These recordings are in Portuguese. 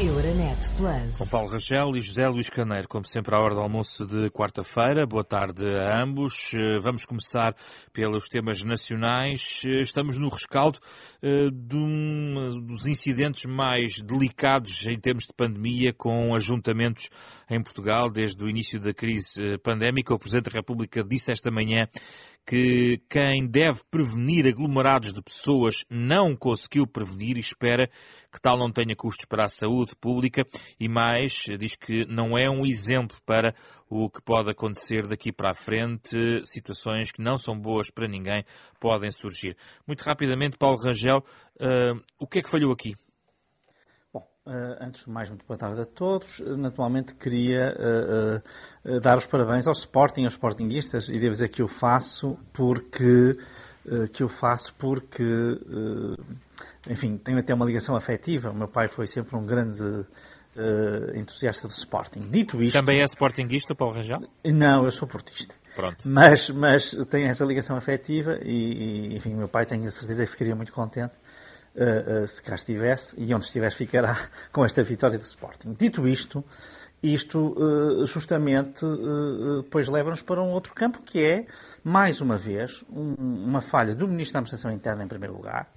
Euronet Plus. Com Paulo Rangel e José Luís Caneiro, como sempre, à hora do almoço de quarta-feira. Boa tarde a ambos. Eh, vamos começar pelos temas nacionais. Eh, estamos no rescaldo uh, de um dos incidentes mais delicados em termos de pandemia, com ajuntamentos em Portugal desde o início da crise pandémica. O Presidente da República disse esta manhã que quem deve prevenir aglomerados de pessoas não conseguiu prevenir e espera que tal não tenha custos para a saúde pública e mais, diz que não é um exemplo para o que pode acontecer daqui para a frente, situações que não são boas para ninguém podem surgir. Muito rapidamente, Paulo Rangel, uh, o que é que falhou aqui? Uh, antes de mais, muito boa tarde a todos. Uh, naturalmente queria uh, dar os parabéns ao Sporting, aos Sportinguistas, e devo dizer que eu faço porque que eu faço porque enfim, tenho até uma ligação afetiva. O meu pai foi sempre um grande entusiasta do Sporting. Dito isto. Também é Sportingista, Paulo Rangel? Não, eu sou portista. Pronto. Mas, mas tenho essa ligação afetiva e, e enfim, meu pai tenho a certeza que ficaria muito contente uh, se cá estivesse, e onde estiver ficará com esta vitória do Sporting. Dito isto, isto uh, justamente depois leva-nos para um outro campo, que é, mais uma vez, um, uma falha do Ministro da Administração Interna, em primeiro lugar,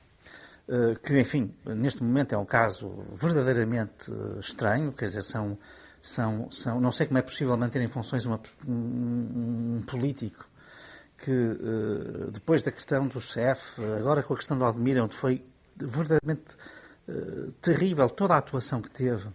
que, enfim, neste momento é um caso verdadeiramente estranho, quer dizer, são, são, são não sei como é possível manter em funções uma, um, um político que, depois da questão do chefe, agora com a questão do Aldemir, onde foi verdadeiramente uh, terrível toda a atuação que teve.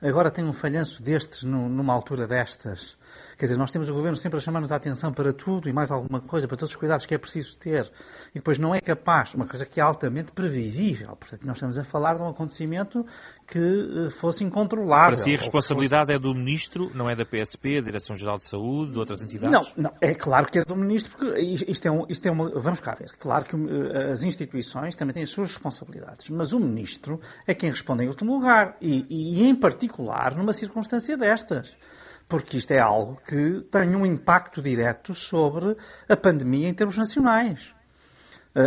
Agora tem um falhanço destes numa altura destas. Quer dizer, nós temos o governo sempre a chamar-nos a atenção para tudo e mais alguma coisa, para todos os cuidados que é preciso ter. E depois não é capaz, uma coisa que é altamente previsível. Portanto, nós estamos a falar de um acontecimento que eh, fosse incontrolável. Para si a responsabilidade fosse... é do Ministro, não é da PSP, da Direção-Geral de Saúde, de outras entidades? Não, não, é claro que é do Ministro, porque isto é, um, isto é uma... Vamos cá ver. Claro que uh, as instituições também têm as suas responsabilidades, mas o Ministro é quem responde em último lugar e, e em particular numa circunstância destas porque isto é algo que tem um impacto direto sobre a pandemia em termos nacionais.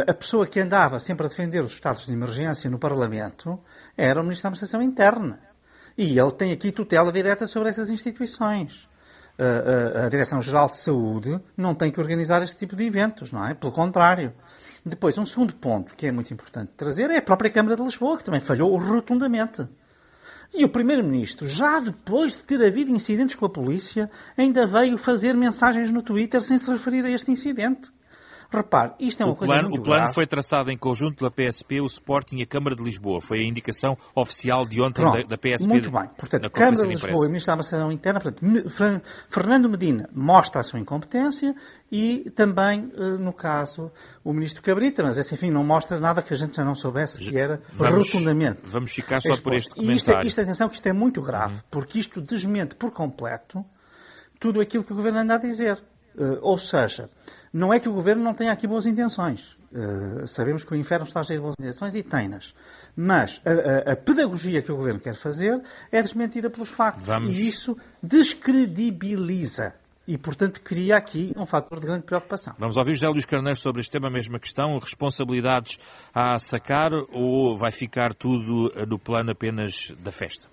A pessoa que andava sempre a defender os estados de emergência no Parlamento era o Ministro da Administração Interna. E ele tem aqui tutela direta sobre essas instituições. A, a, a Direção-Geral de Saúde não tem que organizar este tipo de eventos, não é? Pelo contrário. Depois, um segundo ponto que é muito importante trazer é a própria Câmara de Lisboa, que também falhou rotundamente. E o Primeiro-Ministro, já depois de ter havido incidentes com a polícia, ainda veio fazer mensagens no Twitter sem se referir a este incidente. Repare, isto é uma o coisa plano, muito O plano grave. foi traçado em conjunto pela PSP, o Sporting e a Câmara de Lisboa. Foi a indicação oficial de ontem Pronto, da, da, PSP. Muito bem. Portanto, Câmara de Lisboa e Ministro da Administração Interna, portanto, Fernando Medina mostra a sua incompetência e também, eh, no caso, o Ministro Cabrita, mas esse, enfim, não mostra nada que a gente já não soubesse que era vamos, rotundamente. Vamos ficar só por este comentário. E isto, é, isto, atenção, que isto é muito grave, uhum. porque isto desmente por completo tudo aquilo que o Governo anda a dizer. Uh, ou seja, não é que o Governo não tenha aqui boas intenções. Uh, sabemos que o inferno está cheio de boas intenções e tem-nas. Mas a, a, a, pedagogia que o Governo quer fazer é desmentida pelos factos. Vamos. E isso descredibiliza. E, portanto, cria aqui um fator de grande preocupação. Vamos ouvir José Luís Carneiro sobre este tema, a mesma questão. Responsabilidades a sacar ou vai ficar tudo no plano apenas da festa?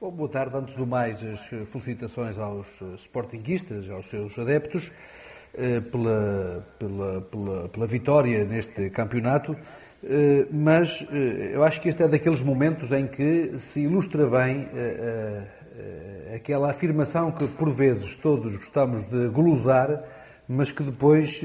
Bom, boa tarde. Antes do mais, as felicitações aos sportinguistas, aos seus adeptos. Eh, pela, pela, pela, pela, vitória neste campeonato, eh, mas eh, eu acho que este é daqueles momentos em que se ilustra bem aquela afirmação que por vezes todos gostamos de glosar, mas que depois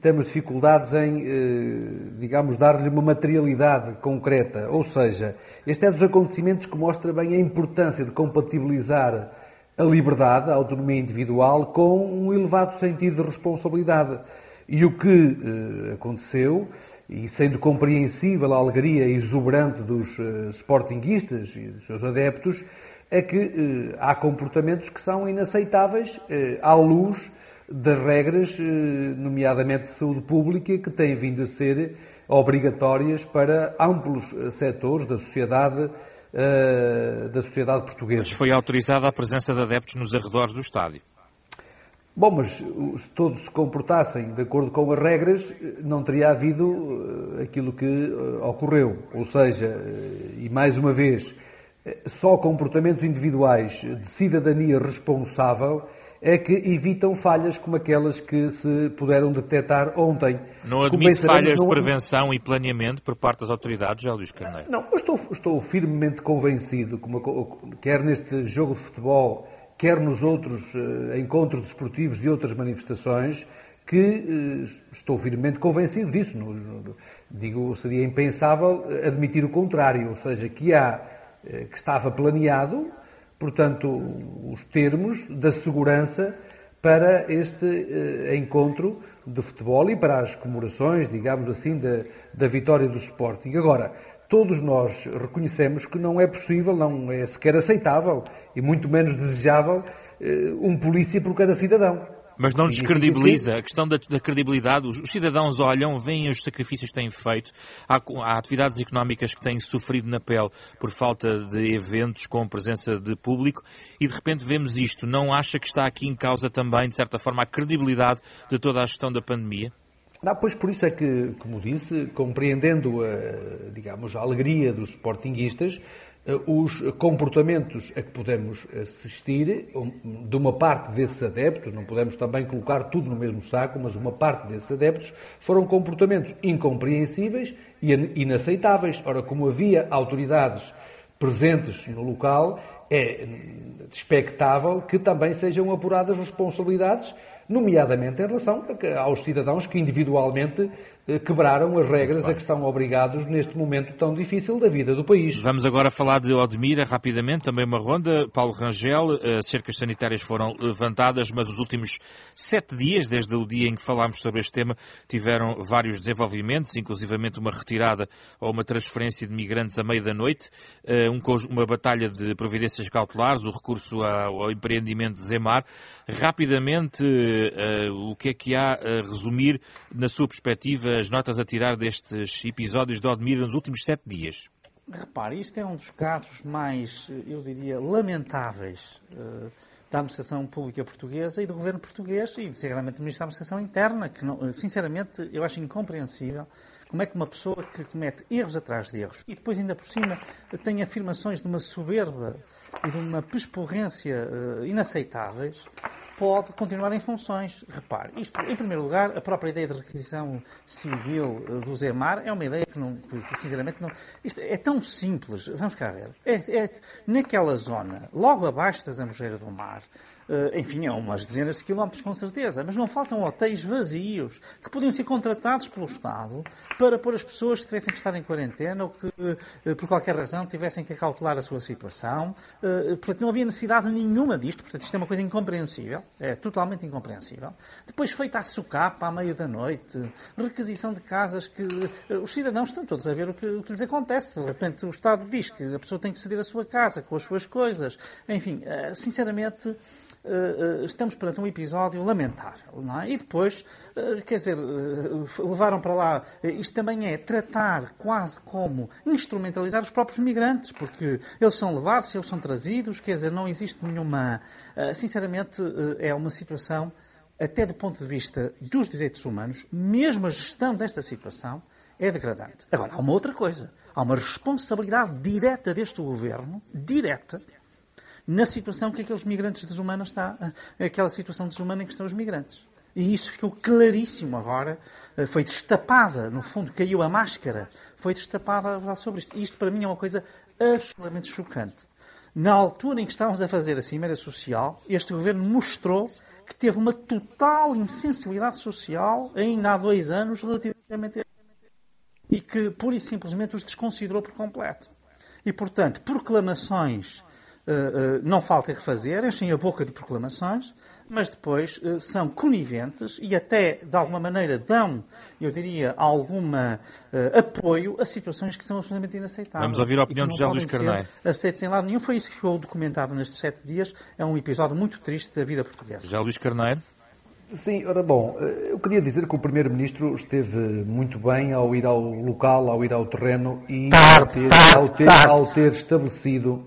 temos dificuldades em, digamos, dar-lhe uma materialidade concreta. Ou seja, este é dos acontecimentos que mostra bem a importância de compatibilizar a liberdade, a autonomia individual, com um elevado sentido de responsabilidade. E o que eh, aconteceu, e sendo compreensível a alegria exuberante dos eh, sportinguistas e dos seus adeptos, é que eh, há comportamentos que são inaceitáveis eh, à luz das regras, eh, nomeadamente de saúde pública, que têm vindo a ser obrigatórias para amplos eh, setores da sociedade uh, da sociedade portuguesa. Mas foi autorizada a presença de adeptos nos arredores do estádio. Bom, mas se todos se comportassem de acordo com as regras, não teria havido aquilo que ocorreu. Ou seja, e mais uma vez, só comportamentos individuais de cidadania responsável é que evitam falhas como aquelas que se puderam detectar ontem. Não admite falhas de prevenção e planeamento por parte das autoridades, já Luís Carneiro? Não, eu estou, estou firmemente convencido, como, quer neste jogo de futebol, quer nos outros uh, encontros desportivos e outras manifestações, que uh, estou firmemente convencido disso. Digo, seria impensável admitir o contrário, ou seja, que há, uh, que estava planeado portanto, os termos da segurança para este eh, encontro de futebol e para as comemorações, digamos assim, da, da vitória do Sporting. Agora, todos nós reconhecemos que não é possível, não é sequer aceitável e muito menos desejável eh, um polícia por cada cidadão. Mas não descredibiliza a questão da, da, credibilidade. Os, cidadãos olham, veem os sacrifícios que têm feito, há, há, atividades económicas que têm sofrido na pele por falta de eventos com presença de público e de repente vemos isto. Não acha que está aqui em causa também, de certa forma, a credibilidade de toda a gestão da pandemia? Não, pois por isso é que, como disse, compreendendo a, digamos, a alegria dos sportinguistas, eh, os comportamentos a que podemos assistir, de uma parte desses adeptos, não podemos também colocar tudo no mesmo saco, mas uma parte desses adeptos, foram comportamentos incompreensíveis e inaceitáveis. Ora, como havia autoridades presentes no local, é expectável que também sejam apuradas responsabilidades, nomeadamente em relação aos cidadãos que individualmente eh, quebraram as regras a que estão obrigados neste momento tão difícil da vida do país. Vamos agora falar de Odmira rapidamente, também uma ronda. Paulo Rangel, as eh, cercas sanitárias foram levantadas, mas os últimos sete dias, desde o dia em que falámos sobre este tema, tiveram vários desenvolvimentos, inclusivamente uma retirada ou uma transferência de migrantes à meia da noite, eh, uma batalha de providências cautelares, o recurso ao empreendimento de Zemar. Rapidamente, o que é que há a resumir na sua perspectiva as notas a tirar destes episódios de Odmira nos últimos sete dias? Repare, isto é um dos casos mais, eu diria, lamentáveis uh, da administração pública portuguesa e do governo português e, sinceramente, do Ministro da Administração Interna, que, não, sinceramente, eu acho incompreensível como é que uma pessoa que comete erros atrás de erros e depois, ainda por cima, tem afirmações de uma soberba e de uma pesporrência uh, inaceitáveis, pode continuar em funções. Repare, isto, em primeiro lugar, a própria ideia de requisição civil uh, do Zemar é uma ideia que, não, que sinceramente, não. Isto é tão simples. Vamos cá ver. É, é, naquela zona, logo abaixo da Zambujeira do Mar, enfim, é umas dezenas de quilómetros com certeza, mas não faltam hotéis vazios que podiam ser contratados pelo Estado para pôr as pessoas que tivessem que estar em quarentena ou que, uh, por qualquer razão, tivessem que acautelar a sua situação. Uh, portanto, não havia necessidade nenhuma disto, portanto, isto é uma coisa incompreensível, é totalmente incompreensível. Depois, feita a socapa à meia da noite, requisição de casas que os cidadãos estão todos a ver o que, o que lhes acontece. De repente, o Estado diz que a pessoa tem que ceder a sua casa com as suas coisas. Enfim, sinceramente. Uh, uh, estamos perante um episódio lamentável. Não é? E depois, uh, quer dizer, levaram para lá. Isto também é tratar quase como instrumentalizar os próprios migrantes, porque eles são levados, eles são trazidos, quer dizer, não existe nenhuma. sinceramente, é uma situação, até do ponto de vista dos direitos humanos, mesmo a gestão desta situação é degradante. Agora, há uma outra coisa. Há uma responsabilidade direta deste governo, direta, na situação que aqueles migrantes desumanos está, aquela situação desumana em que estão os migrantes. E isso ficou claríssimo agora, eh, foi destapada, no fundo caiu a máscara, foi destapada a verdade sobre isto. Isto para mim é uma coisa absolutamente chocante. Na altura em que estávamos a fazer a Cimeira Social, este governo mostrou que teve uma total insensibilidade social ainda há dois anos relativamente a e que pura e simplesmente os desconsiderou por completo. E, portanto, proclamações não falta que fazer, enchem a boca de proclamações, mas depois uh, são coniventes e até, de alguma maneira, dão, eu diria, alguma apoio a situações que são absolutamente inaceitáveis. Vamos ouvir a opinião de José Luís Carneiro. Aceitos em lado nenhum. Foi isso que ficou documentado nestes sete dias. É um episódio muito triste da vida portuguesa. José Luís Carneiro. Sim, ora bom, eu queria dizer que o Primeiro-Ministro esteve muito bem ao ir ao local, ao ir ao terreno e ao ter, ao ter, ao ter estabelecido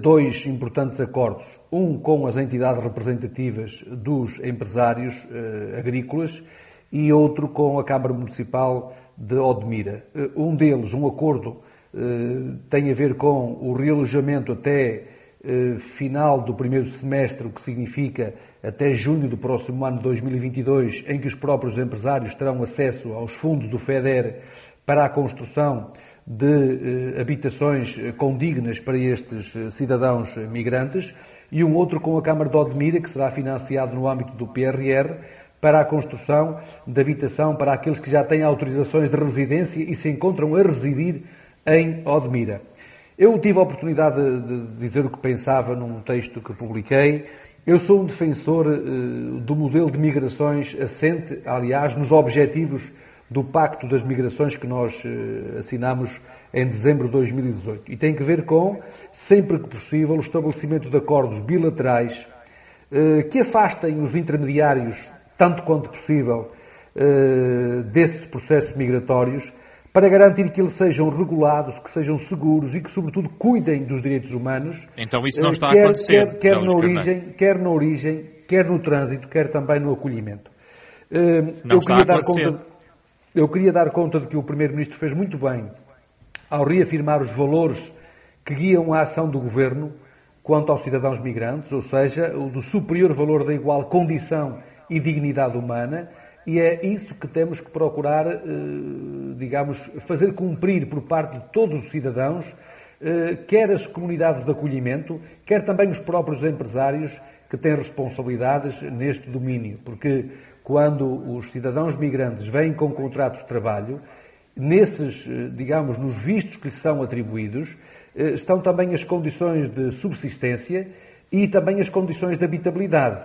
dois importantes acordos. Um com as entidades representativas dos empresários agrícolas e outro com a Câmara Municipal de Odmira. Um deles, um acordo, tem a ver com o realojamento até final do primeiro semestre, o que significa até junho do próximo ano 2022, em que os próprios empresários terão acesso aos fundos do FEDER para a construção de eh, habitações eh, condignas para estes eh, cidadãos migrantes, e um outro com a Câmara de Odmira, que será financiado no âmbito do PRR, para a construção de habitação para aqueles que já têm autorizações de residência e se encontram a residir em Odmira. Eu tive a oportunidade de dizer o que pensava num texto que publiquei. Eu sou um defensor do modelo de migrações assente, aliás, nos objetivos do Pacto das Migrações que nós eh, assinamos em dezembro de 2018. E tem que ver com, sempre que possível, o estabelecimento de acordos bilaterais eh, que afastem os intermediários, tanto quanto possível, eh, desses processos migratórios, para garantir que eles sejam regulados, que sejam seguros e que, sobretudo, cuidem dos direitos humanos. Então isso não está quer, a acontecer. Quer, quer na origem, quer na origem, quer no trânsito, quer também no acolhimento. Não Eu está a acontecer. Conta eu queria dar conta de que o Primeiro-Ministro fez muito bem ao reafirmar os valores que guiam a ação do Governo quanto aos cidadãos migrantes, ou seja, o do superior valor da igual condição e dignidade humana, e é isso que temos que procurar, eh, digamos, fazer cumprir por parte de todos os cidadãos, eh, quer as comunidades de acolhimento, quer também os próprios empresários que têm responsabilidades neste domínio, porque quando os cidadãos migrantes vêm com contratos de trabalho, nesses, eh, digamos, nos vistos que lhes são atribuídos, eh, estão também as condições de subsistência e também as condições de habitabilidade.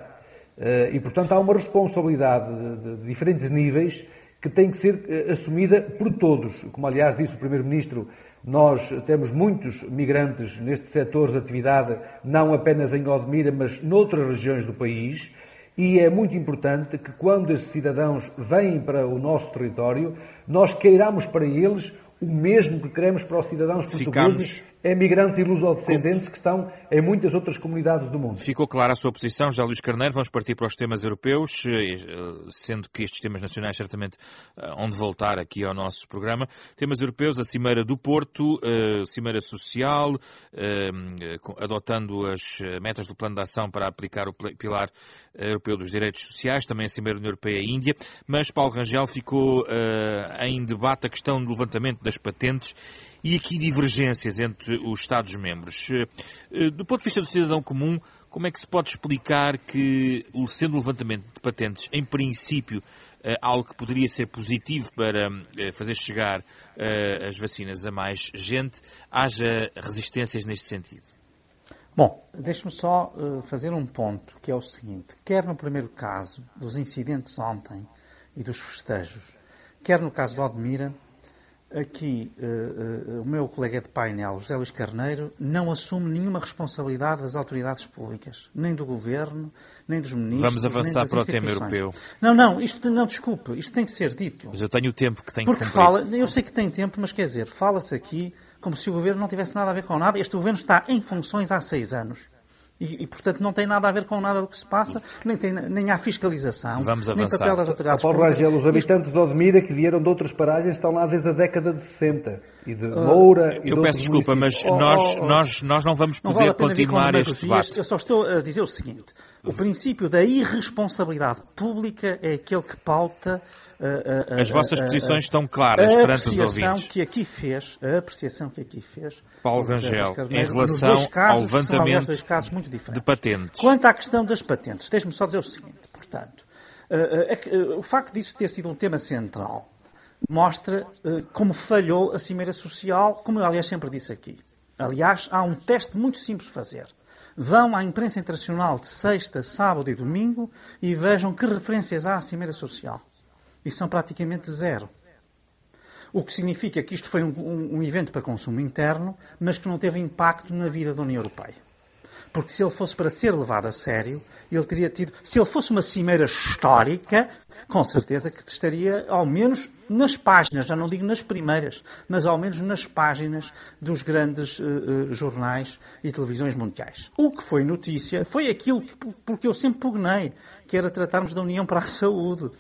Eh, e, portanto, há uma responsabilidade de diferentes níveis que tem que ser assumida por todos. Como, aliás, disse o Primeiro-Ministro, nós temos muitos migrantes neste setor de atividade, não apenas em Odmira, mas noutras regiões do país, e é muito importante que quando esses cidadãos vêm para o nosso território, nós queiramos para eles o mesmo que queremos para os cidadãos portugueses Ficamos emigrantes e lusodescendentes que estão em muitas outras comunidades do mundo. Ficou clara a sua posição, José Luís Carneiro. Vamos partir para os temas europeus, eh, sendo que estes temas nacionais certamente eh, onde voltar aqui ao nosso programa. Temas europeus, a Cimeira do Porto, a Cimeira Social, eh, adotando as metas do Plano de Ação para aplicar o Pilar Europeu dos Direitos Sociais, também a Cimeira União Europeia e Índia, mas Paulo Rangel ficou em debate a questão do levantamento das patentes e aqui divergências entre os Estados-membros. Eh, eh, do ponto de vista do cidadão comum, como é que se pode explicar que, sendo o levantamento de patentes, em princípio, eh, algo que poderia ser positivo para fazer chegar as vacinas a mais gente, haja resistências neste sentido? Bom, deixe-me só fazer um ponto, que é o seguinte. Quer no primeiro caso dos incidentes ontem e dos festejos, quer no caso de Odmira, aqui uh, uh, o meu colega de painel, José Luís Carneiro, não assume nenhuma responsabilidade das autoridades públicas, nem do governo, nem dos ministros. Vamos avançar para o tema europeu. Não, não, isto não, desculpe, isto tem que ser dito. Mas eu tenho o tempo que tenho Porque que cumprir. fala, eu sei que tem tempo, mas quer dizer, fala-se aqui como se o governo não tivesse nada a ver com nada. Este governo está em funções há seis anos. E, e, portanto, não tem nada a ver com nada do que se passa, nem, tem, nem há fiscalização, Vamos nem papel das autoridades Paulo Rangel, os habitantes de Odmira que vieram de outras paragens estão lá desde a década de 60. E de Moura... Uh, eu de peço desculpa, mas oh, nós, oh, oh. Nós, nós não vamos poder não vale continuar este debate. Eu só estou a dizer o seguinte. O princípio da irresponsabilidade pública é aquele que pauta as vossas posições estão claras perante os ouvintes. Que aqui fez, a apreciação que aqui fez, Paulo Rangel, em relação casos, ao levantamento de patentes. Quanto à questão das patentes, deixe-me só dizer o seguinte, portanto, o facto disso ter sido um tema central mostra como falhou a Cimeira Social, como eu aliás sempre disse aqui. Aliás, há um teste muito simples de fazer. Vão à imprensa internacional de sexta, sábado e domingo e vejam que referências há à Cimeira Social e são praticamente zero. O que significa que isto foi um, um, um, evento para consumo interno, mas que não teve impacto na vida da União Europeia. Porque se ele fosse para ser levado a sério, ele teria tido. Se ele fosse uma cimeira histórica, com certeza que estaria, ao menos, nas páginas, já não digo nas primeiras, mas ao menos nas páginas dos grandes uh, uh, jornais e televisões mundiais. O que foi notícia foi aquilo porque eu sempre pugnei, que era tratarmos da União para a Saúde.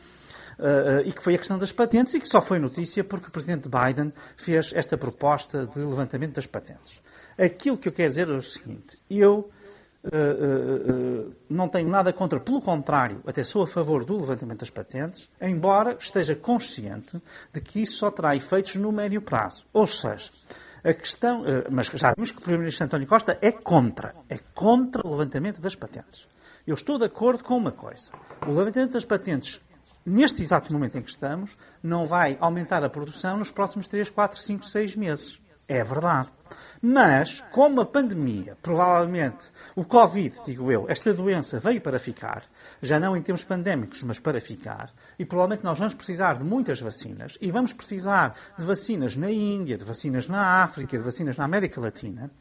Uh, e que foi a questão das patentes e que só foi notícia porque o Presidente Biden fez esta proposta de levantamento das patentes. Aquilo que eu quero dizer é o seguinte: eu uh, uh, não tenho nada contra, pelo contrário, até sou a favor do levantamento das patentes, embora esteja consciente de que isso só terá efeitos no médio prazo. Ou seja, a questão, mas já vimos que o Primeiro-Ministro António Costa é contra, é contra o levantamento das patentes. Eu estou de acordo com uma coisa. O levantamento das patentes neste exato momento em que estamos, não vai aumentar a produção nos próximos 3, 4, 5, 6 meses. É verdade. Mas, como a pandemia, provavelmente, o Covid, digo eu, esta doença veio para ficar, já não em termos pandémicos, mas para ficar, e provavelmente nós vamos precisar de muitas vacinas, e vamos precisar de vacinas na Índia, de vacinas na África, de vacinas na América Latina,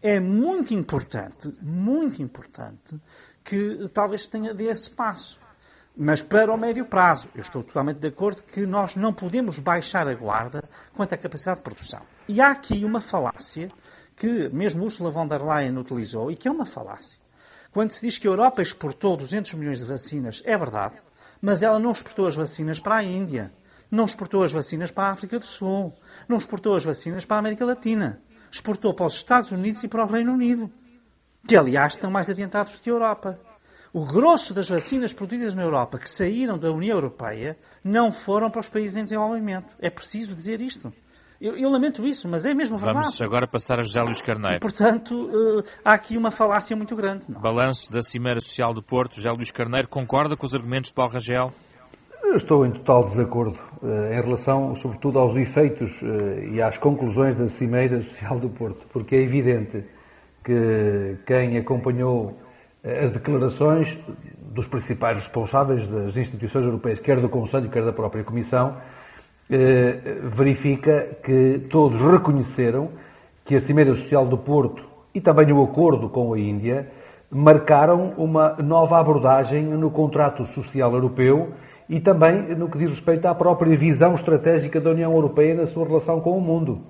é muito importante, muito importante, que talvez tenha desse passo. Mas para o médio prazo, eu estou totalmente de acordo que nós não podemos baixar a guarda quanto à capacidade de produção. E há aqui uma falácia que mesmo Ursula von der Leyen utilizou e que é uma falácia. Quando se diz que a Europa exportou 200 milhões de vacinas, é verdade, mas ela não exportou as vacinas para a Índia, não exportou as vacinas para a África do Sul, não exportou as vacinas para a América Latina, exportou para os Estados Unidos e para o Reino Unido, que aliás estão mais adiantados que a Europa. O grosso das vacinas produzidas na Europa que saíram da União Europeia não foram para os países em desenvolvimento. É preciso dizer isto. Eu, eu lamento isso, mas é mesmo verdade. Vamos agora passar a José Luís Carneiro. E, portanto, uh, há aqui uma falácia muito grande. Não? Balanço da Cimeira Social do Porto. José Luís Carneiro concorda com os argumentos de Paulo Rangel? Eu estou em total desacordo uh, em relação, sobretudo, aos efeitos uh, e às conclusões da Cimeira Social do Porto, porque é evidente que quem acompanhou as declarações dos principais responsáveis das instituições europeias, quer do Conselho, quer da própria Comissão, eh, verifica que todos reconheceram que a Cimeira Social do Porto e também o acordo com a Índia marcaram uma nova abordagem no contrato social europeu e também no que diz respeito à própria visão estratégica da União Europeia na sua relação com o mundo.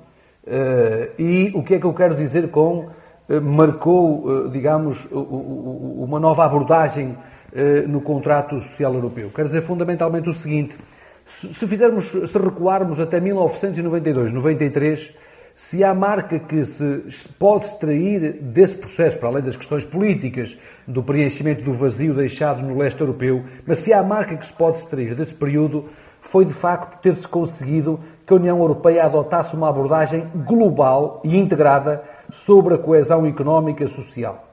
Eh, e o que é que eu quero dizer com marcou, eh, digamos, uma nova abordagem eh, no contrato social europeu. Quer dizer fundamentalmente o seguinte: se fizermos, se recuarmos até 1992, 93, se há marca que se pode extrair desse processo, para além das questões políticas, do preenchimento do vazio deixado no leste europeu, mas se há marca que se pode extrair desse período, foi de facto ter-se conseguido que a União Europeia adotasse uma abordagem global e integrada sobre a coesão económica e social.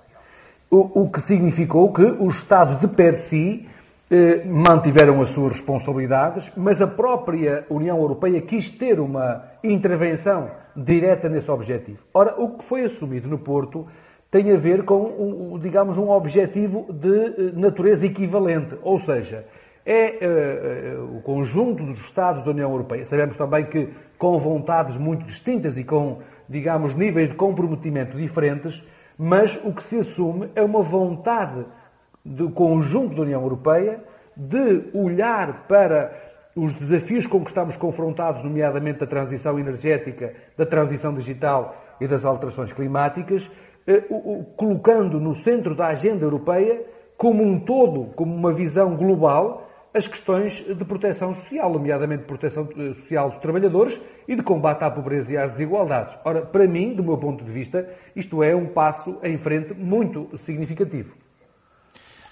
O, o que significou que os Estados de per si eh, mantiveram as suas responsabilidades, mas a própria União Europeia quis ter uma intervenção direta nesse objetivo. Ora, o que foi assumido no Porto tem a ver com, um, digamos, um objetivo de eh, natureza equivalente, ou seja, é uh, o conjunto dos Estados da União Europeia. Sabemos também que com vontades muito distintas e com digamos, níveis de comprometimento diferentes, mas o que se assume é uma vontade do conjunto da União Europeia de olhar para os desafios com que estamos confrontados, nomeadamente da transição energética, da transição digital e das alterações climáticas, eh, colocando no centro da agenda europeia, como um todo, como uma visão global, as questões de proteção social, nomeadamente proteção eh, social dos trabalhadores e de combate à pobreza e às desigualdades. Ora, para mim, do meu ponto de vista, isto é um passo em frente muito significativo.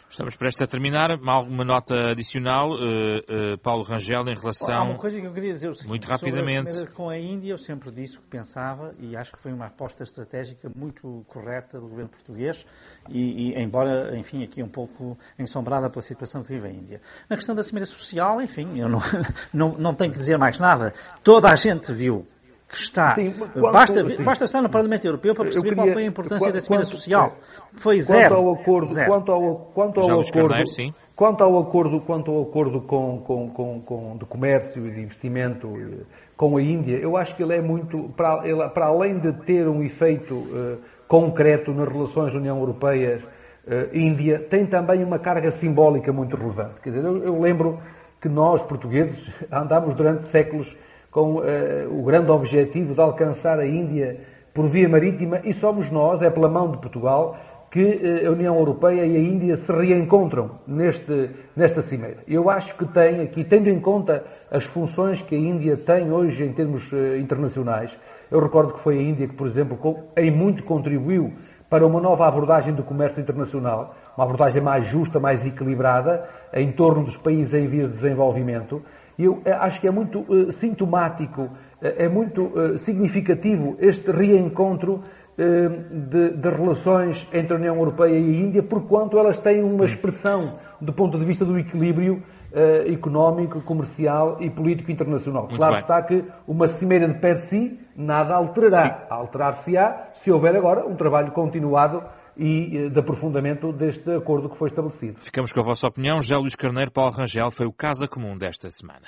Estamos prestes a terminar. Alguma nota adicional, uh, uh, Paulo Rangel, em relação. Há uma coisa que eu queria dizer seguinte, muito rapidamente. Com a Índia, eu sempre disse o que pensava e acho que foi uma aposta estratégica muito correta do governo português e, e embora, enfim, aqui um pouco ensombrada pela situação que vive a Índia. Na questão da Cimeira Social, enfim, eu não, não, não tenho que dizer mais nada. Toda a gente viu que está. Sim, quanto, basta, sim. basta estar no Parlamento Europeu para perceber queria, qual foi a importância quanto, da Cimeira Social. Foi zero. Quanto ao acordo, zero. Quanto ao, quanto ao acordo, Carneiro, sim. quanto ao acordo, quanto ao acordo com, com, com, com, de comércio e de investimento eh, com a Índia, eu acho que ele é muito, para, ele, para além de ter um efeito uh, concreto nas relações União Europeia-Índia, tem também uma carga simbólica muito relevante. Quer dizer, eu, eu lembro que nós, portugueses, andámos durante séculos com uh, o grande objetivo de alcançar a Índia por via marítima e somos nós, é pela mão de Portugal, que eh, a União Europeia e a Índia se reencontram neste, nesta cimeira. Eu acho que tem aqui, tendo em conta as funções que a Índia tem hoje em termos uh, internacionais, eu recordo que foi a Índia que, por exemplo, em muito contribuiu para uma nova abordagem do comércio internacional, uma abordagem mais justa, mais equilibrada, em torno dos países em vias de desenvolvimento. E eu eh, acho que é muito uh, sintomático, é muito significativo este reencontro de, de, relações entre a União Europeia e a Índia, porquanto elas têm uma expressão do ponto de vista do equilíbrio uh, económico, comercial e político internacional. Muito claro bem. está que uma cimeira de pé de si nada alterará. Alterar-se-á se houver agora um trabalho continuado e uh, de aprofundamento deste acordo que foi estabelecido. Ficamos com a vossa opinião. José Luís Carneiro, Paulo Rangel, foi o Casa Comum desta semana.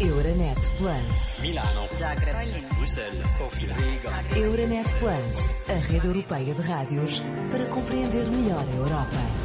Euronet Plus. Milano, Zagreb. Bruxelas, Sofia, Riga. Euronet Plus, a rede europeia de rádios para compreender melhor a Europa.